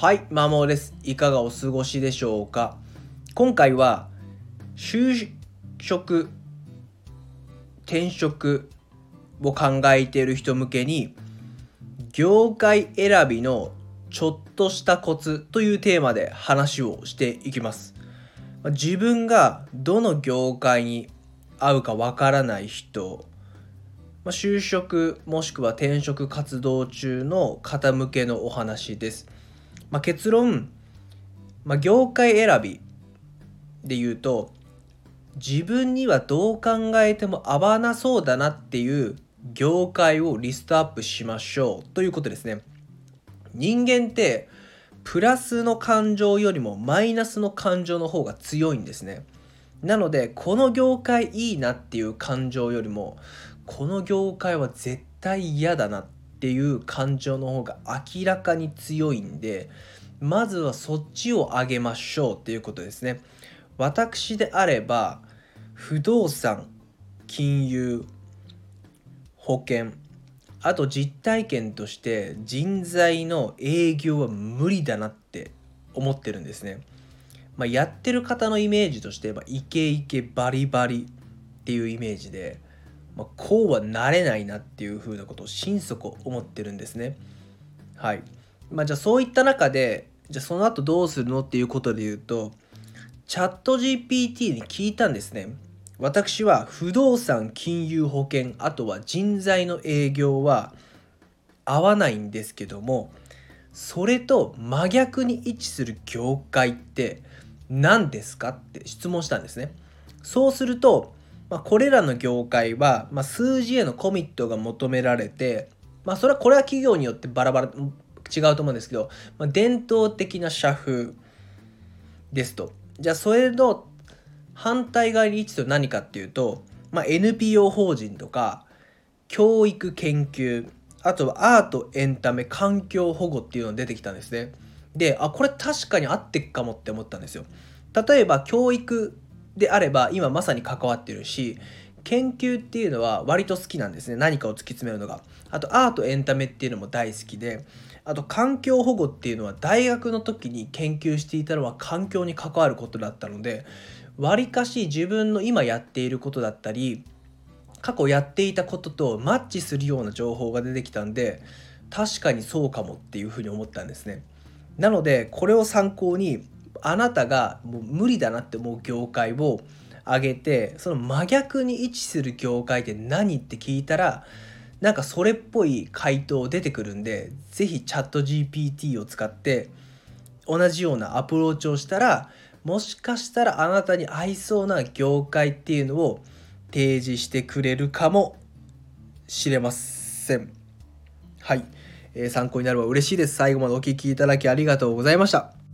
はい、マモです。いかがお過ごしでしょうか？今回は、就職、転職を考えている人向けに、業界選びのちょっとしたコツというテーマで話をしていきます。自分がどの業界に合うかわからない人、就職もしくは転職活動中の方向けのお話です。まあ、結論、まあ、業界選びで言うと自分にはどう考えても合わなそうだなっていう業界をリストアップしましょうということですね。人間ってプラスの感情よりもマイナスの感情の方が強いんですね。なのでこの業界いいなっていう感情よりもこの業界は絶対嫌だなっっていう感情の方が明らかに強いんでまずはそっちを上げましょうっていうことですね。私であれば不動産金融保険あと実体験として人材の営業は無理だなって思ってるんですね、まあ、やってる方のイメージとしてはイケイケバリバリっていうイメージでまあ、こうはなれないなっていうふうなことを心底思ってるんですね。はい。まあ、じゃあそういった中でじゃあその後どうするのっていうことで言うとチャット GPT に聞いたんですね。私は不動産金融保険あとは人材の営業は合わないんですけどもそれと真逆に位置する業界って何ですかって質問したんですね。そうするとまあ、これらの業界は、まあ、数字へのコミットが求められて、まあ、それはこれは企業によってバラバラ違うと思うんですけど、まあ、伝統的な社風ですと。じゃあそれの反対側に位置と何かっていうと、まあ、NPO 法人とか教育研究あとはアートエンタメ環境保護っていうのが出てきたんですね。であこれ確かに合ってっかもって思ったんですよ。例えば教育であれば今まさに関わってるし研究っていうのは割と好きなんですね。何かを突き詰めるのが。あとアートエンタメっていうのも大好きであと環境保護っていうのは大学の時に研究していたのは環境に関わることだったのでわりかし自分の今やっていることだったり過去やっていたこととマッチするような情報が出てきたんで確かにそうかもっていうふうに思ったんですね。なのでこれを参考にあなたがもう無理だなって思う業界を挙げてその真逆に位置する業界って何って聞いたらなんかそれっぽい回答出てくるんで是非チャット GPT を使って同じようなアプローチをしたらもしかしたらあなたに合いそうな業界っていうのを提示してくれるかもしれません。はい、えー、参考になれば嬉しいです。最後までお聴きいただきありがとうございました。